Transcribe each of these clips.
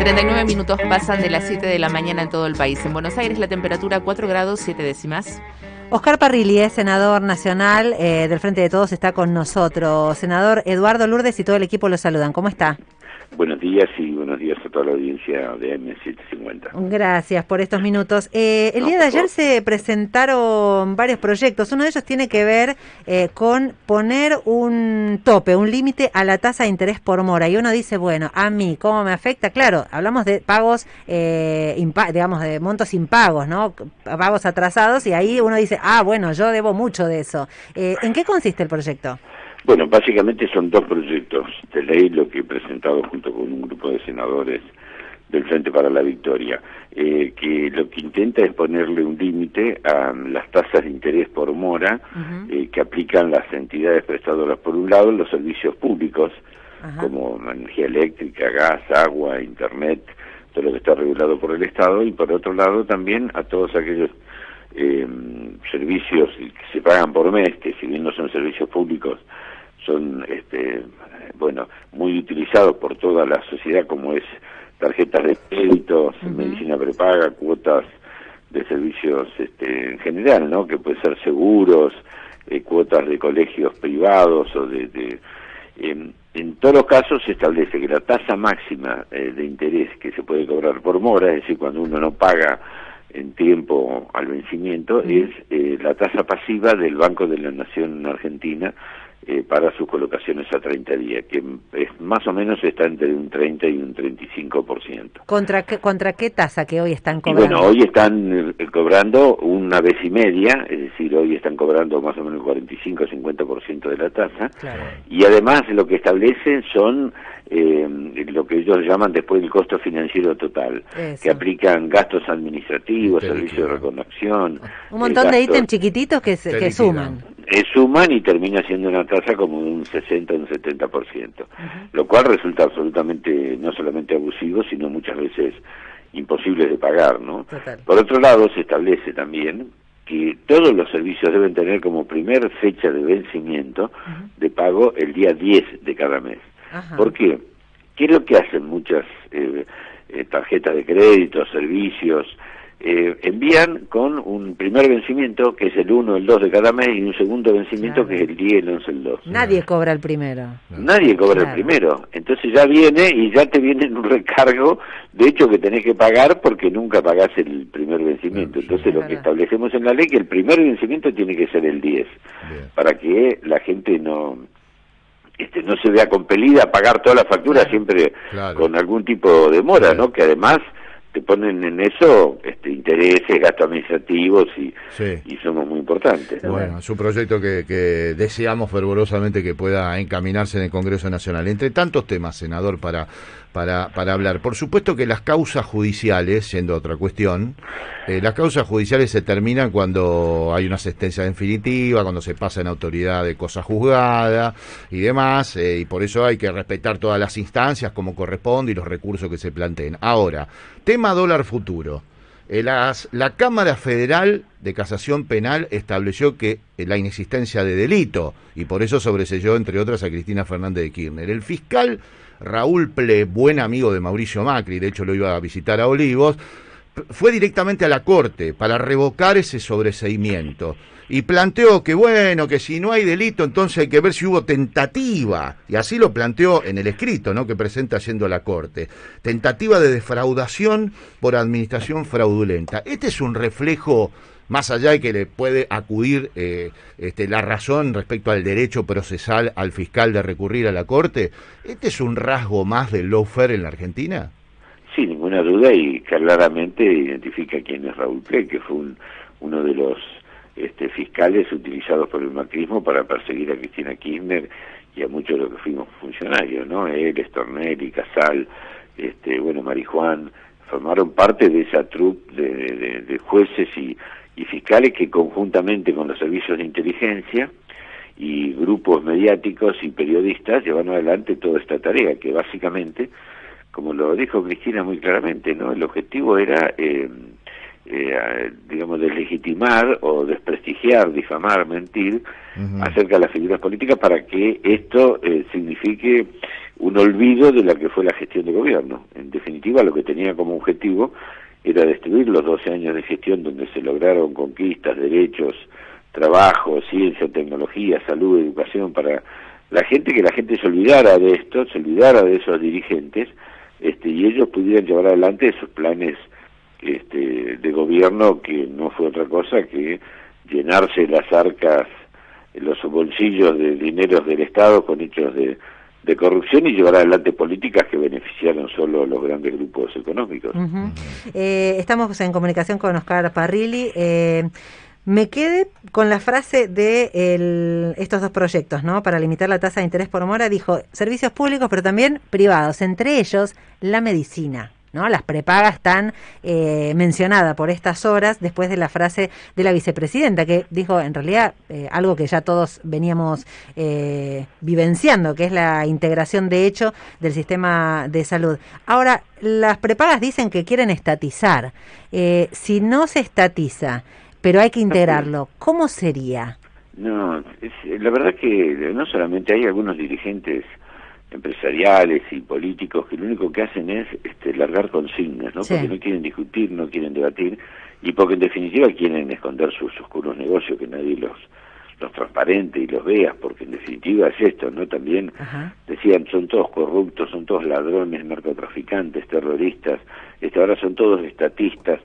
39 minutos pasan de las 7 de la mañana en todo el país. En Buenos Aires la temperatura 4 grados 7 décimas. Oscar Parrilli es senador nacional eh, del Frente de Todos, está con nosotros. Senador Eduardo Lourdes y todo el equipo lo saludan. ¿Cómo está? Buenos días y buenos días a toda la audiencia de M750. Gracias por estos minutos. Eh, el día de ayer se presentaron varios proyectos. Uno de ellos tiene que ver eh, con poner un tope, un límite a la tasa de interés por mora. Y uno dice, bueno, a mí, ¿cómo me afecta? Claro, hablamos de pagos, eh, digamos, de montos impagos, ¿no? Pagos atrasados y ahí uno dice, ah, bueno, yo debo mucho de eso. ¿En qué consiste el proyecto? Bueno, básicamente son dos proyectos de ley lo que he presentado junto con un grupo de senadores del Frente para la Victoria, eh, que lo que intenta es ponerle un límite a las tasas de interés por mora eh, que aplican las entidades prestadoras, por un lado, los servicios públicos, como energía eléctrica, gas, agua, internet, todo lo que está regulado por el Estado, y por otro lado también a todos aquellos eh, servicios que se pagan por mes, que si bien no son servicios públicos, son este, bueno muy utilizados por toda la sociedad como es tarjetas de crédito, medicina prepaga, cuotas de servicios este, en general, ¿no? Que puede ser seguros, eh, cuotas de colegios privados o de... en todos los casos se establece que la tasa máxima eh, de interés que se puede cobrar por mora, es decir, cuando uno no paga en tiempo al vencimiento, es eh, la tasa pasiva del Banco de la Nación Argentina eh, para sus colocaciones a 30 días, que es, más o menos está entre un 30 y un 35%. ¿Contra qué, ¿Contra qué tasa que hoy están cobrando? bueno, hoy están eh, cobrando una vez y media, es decir, hoy están cobrando más o menos el 45-50% de la tasa, y además lo que establecen son eh, lo que ellos llaman después el costo financiero total, que aplican gastos administrativos, servicios de reconexión. Un montón de ítems chiquititos que, se, que suman eh, suman y termina siendo una tasa como un 60 o un 70%, lo cual resulta absolutamente no solamente abusivo, sino muchas veces imposible de pagar, ¿no? Por otro lado, se establece también que todos los servicios deben tener como primer fecha de vencimiento de pago el día 10 de cada mes. ¿Por qué? ¿Qué es lo que hacen muchas eh, eh, tarjetas de crédito, servicios, eh, envían con un primer vencimiento que es el 1, el 2 de cada mes y un segundo vencimiento que es el 10, el 11, el 2. Nadie cobra el primero. Nadie cobra el primero. Entonces ya viene y ya te viene un recargo, de hecho que tenés que pagar porque nunca pagás el primer vencimiento. Entonces lo que establecemos en la ley que el primer vencimiento tiene que ser el 10, para que la gente no este, no se vea compelida a pagar toda la factura siempre con algún tipo de mora, ¿no? Que además te ponen en eso este, intereses, gastos administrativos y, y somos muy importantes. Bueno, es un proyecto que, que, deseamos fervorosamente que pueda encaminarse en el Congreso Nacional. Entre tantos temas, senador, para, para, para hablar. Por supuesto que las causas judiciales, siendo otra cuestión, eh, las causas judiciales se terminan cuando hay una sentencia definitiva, cuando se pasa en autoridad de cosa juzgada y demás, eh, y por eso hay que respetar todas las instancias como corresponde y los recursos que se planteen. Ahora, tema dólar futuro. Eh, la Cámara Federal de Casación Penal estableció que la inexistencia de delito y por eso sobreselló, entre otras, a Cristina Fernández de Kirchner. El fiscal Raúl Ple, buen amigo de Mauricio Macri, de hecho lo iba a visitar a Olivos, fue directamente a la Corte para revocar ese sobreseimiento y planteó que bueno, que si no hay delito, entonces hay que ver si hubo tentativa, y así lo planteó en el escrito, ¿no? que presenta yendo a la Corte, tentativa de defraudación por administración fraudulenta. Este es un reflejo más allá de que le puede acudir eh, este, la razón respecto al derecho procesal al fiscal de recurrir a la Corte, ¿este es un rasgo más del lawfare en la Argentina? Sin ninguna duda y claramente identifica quién es Raúl Play, que fue uno de los este, fiscales utilizados por el macrismo para perseguir a Cristina Kirchner y a muchos de los que fuimos funcionarios, ¿no? Él, Estornelli, Casal, este, bueno, Marijuán, formaron parte de esa troupe de, jueces y, y fiscales que conjuntamente con los servicios de inteligencia y grupos mediáticos y periodistas llevaron adelante toda esta tarea, que básicamente, como lo dijo Cristina muy claramente, ¿no? El objetivo era eh, eh, digamos, deslegitimar o desprestigiar, difamar, mentir acerca de las figuras políticas para que esto eh, signifique un olvido de la que fue la gestión de gobierno. En definitiva, lo que tenía como objetivo era destruir los 12 años de gestión donde se lograron conquistas, derechos, trabajo, ciencia, tecnología, salud, educación para la gente, que la gente se olvidara de esto, se olvidara de esos dirigentes, este, y ellos pudieran llevar adelante sus planes este, de gobierno que no fue otra cosa que llenarse las arcas, los bolsillos de dineros del Estado con hechos de, de corrupción y llevar adelante políticas que beneficiaron solo los grandes grupos económicos. eh, estamos en comunicación con Oscar Parrilli. Eh, me quedé con la frase de estos dos proyectos, ¿no? Para limitar la tasa de interés por mora, dijo servicios públicos, pero también privados, entre ellos la medicina. ¿no? Las prepagas están eh, mencionadas por estas horas después de la frase de la vicepresidenta, que dijo en realidad eh, algo que ya todos veníamos eh, vivenciando, que es la integración de hecho del sistema de salud. Ahora, las prepagas dicen que quieren estatizar. Eh, si no se estatiza, pero hay que integrarlo, ¿cómo sería? No, es, la verdad que no solamente hay algunos dirigentes empresariales y políticos que lo único que hacen es este, largar consignas, ¿no? Sí. Porque no quieren discutir, no quieren debatir y porque en definitiva quieren esconder sus oscuros negocios que nadie los los transparente y los vea, porque en definitiva es esto, ¿no? También Ajá. decían, son todos corruptos, son todos ladrones, narcotraficantes, terroristas, este, ahora son todos estatistas.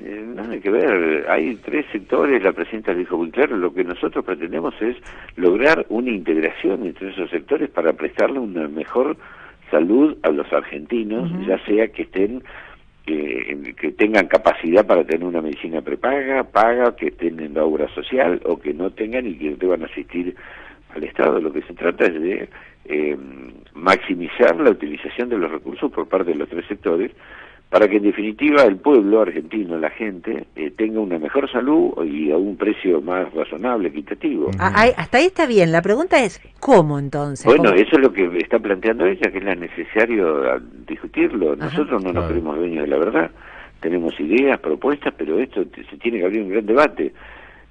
Eh, no hay que ver, hay tres sectores, la presidenta lo dijo muy claro, lo que nosotros pretendemos es lograr una integración entre esos sectores para prestarle una mejor salud a los argentinos, ya sea que estén que, que tengan capacidad para tener una medicina prepaga, paga, que estén en la obra social o que no tengan y que deban asistir al Estado. Lo que se trata es de eh, maximizar la utilización de los recursos por parte de los tres sectores para que en definitiva el pueblo argentino, la gente, eh, tenga una mejor salud y a un precio más razonable, equitativo. Ah, hasta ahí está bien. La pregunta es, ¿cómo entonces? Bueno, ¿Cómo? eso es lo que está planteando ella, que es la necesario ah, discutirlo. Ajá. Nosotros no nos Claro. creemos dueños de la verdad. Tenemos ideas, propuestas, pero esto se tiene que abrir un gran debate.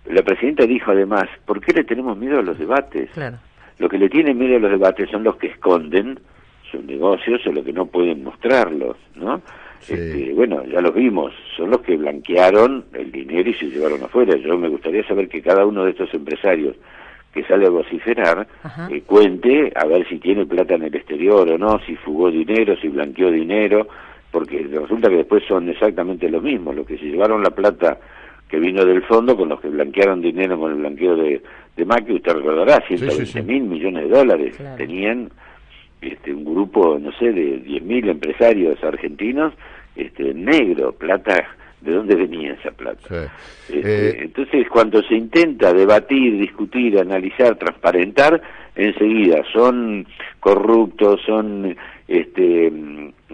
La presidenta dijo además, ¿por qué le tenemos miedo a los debates? Claro. Lo que le tienen miedo a los debates son los que esconden sus negocios o los que no pueden mostrarlos, ¿no? Sí. Este, bueno, ya los vimos, son los que blanquearon el dinero y se llevaron afuera. Yo me gustaría saber que cada uno de estos empresarios que sale a vociferar eh, cuente a ver si tiene plata en el exterior o no, si fugó dinero, si blanqueó dinero, porque resulta que después son exactamente lo mismo, los que se llevaron la plata que vino del fondo con los que blanquearon dinero con el blanqueo de, de Macri, usted recordará, sí, 120 sí. mil millones de dólares Claro. tenían este, un grupo, no sé, de 10.000 empresarios argentinos este, negro, plata, ¿de dónde venía esa plata? Sí. Este, Eh, entonces, cuando se intenta debatir, discutir, analizar, transparentar, enseguida son corruptos, son, este,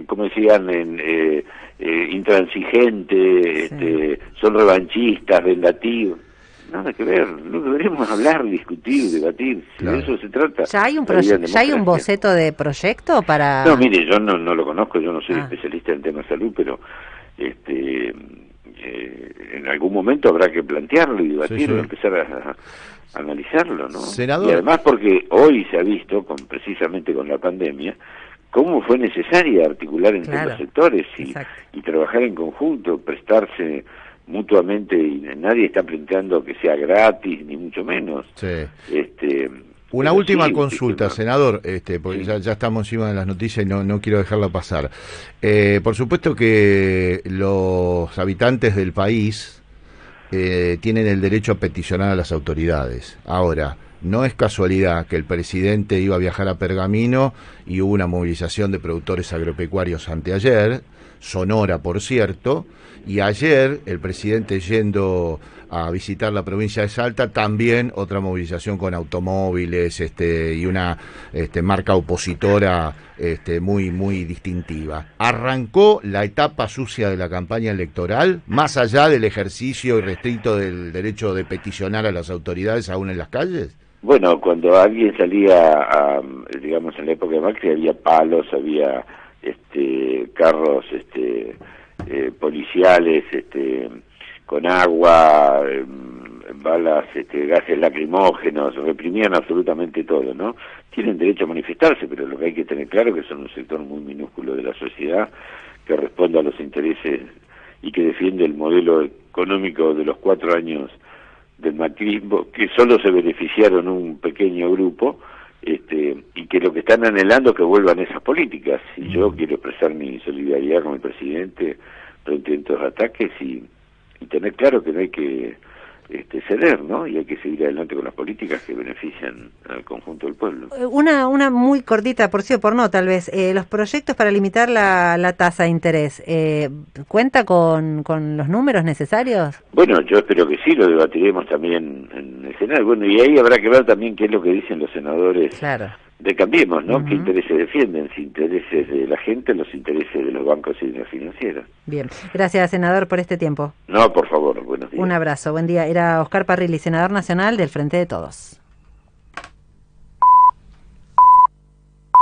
como decían, en, eh, eh, intransigentes, Sí. este, son revanchistas, vengativos. Nada que ver, no deberíamos hablar, discutir, debatir, si Claro. de eso se trata. ¿Ya hay un, ¿Ya hay un boceto de proyecto para...? No, mire, yo no, no lo conozco, yo no soy Ah. especialista en temas de salud, pero este eh, en algún momento habrá que plantearlo y debatirlo, sí. empezar a, a analizarlo, ¿no? Senador. Y además porque hoy se ha visto, con, precisamente con la pandemia, cómo fue necesaria articular entre Claro, los sectores y, y trabajar en conjunto, prestarse mutuamente y nadie está planteando que sea gratis ni mucho menos. sí. Este, Una última sí, consulta, sí, senador, este, porque ya estamos encima de las noticias y no, no quiero dejarla pasar. Eh, por supuesto que los habitantes del país eh, tienen el derecho a peticionar a las autoridades. Ahora, no es casualidad que el presidente iba a viajar a Pergamino y hubo una movilización de productores agropecuarios anteayer, Sonora, por cierto, y ayer el presidente yendo a visitar la provincia de Salta, también otra movilización con automóviles este, y una este, marca opositora este, muy, muy distintiva. ¿Arrancó la etapa sucia de la campaña electoral, más allá del ejercicio irrestricto del derecho de peticionar a las autoridades aún en las calles? Bueno, cuando alguien salía, a, digamos, en la época de Macri, había palos, había este, carros este, eh, policiales, este, con agua, em, balas, este, gases lacrimógenos, reprimían absolutamente todo, ¿no? Tienen derecho a manifestarse, pero lo que hay que tener claro es que son un sector muy minúsculo de la sociedad que responde a los intereses y que defiende el modelo económico de los cuatro años del macrismo, que solo se beneficiaron un pequeño grupo, este, y que lo que están anhelando es que vuelvan esas políticas. Y yo mm. quiero expresar mi solidaridad con el presidente frente a estos ataques y, y tener claro que no hay que este, ceder, ¿no? Y hay que seguir adelante con las políticas que benefician al conjunto del pueblo. Eh, una, una muy cortita, por sí o por no, tal vez. Eh, los proyectos para limitar la, la tasa de interés, eh, ¿cuenta con, con los números necesarios? Bueno, yo espero que sí, lo debatiremos también en el Senado. Bueno, y ahí habrá que ver también qué es lo que dicen los senadores claro de Cambiemos, ¿no? ¿Qué intereses defienden? Si intereses de la gente, los intereses de los bancos y de las financieras. Bien, gracias, senador, por este tiempo. No, por favor, buenos días. Un abrazo, buen día. Era Oscar Parrilli, senador nacional del Frente de Todos.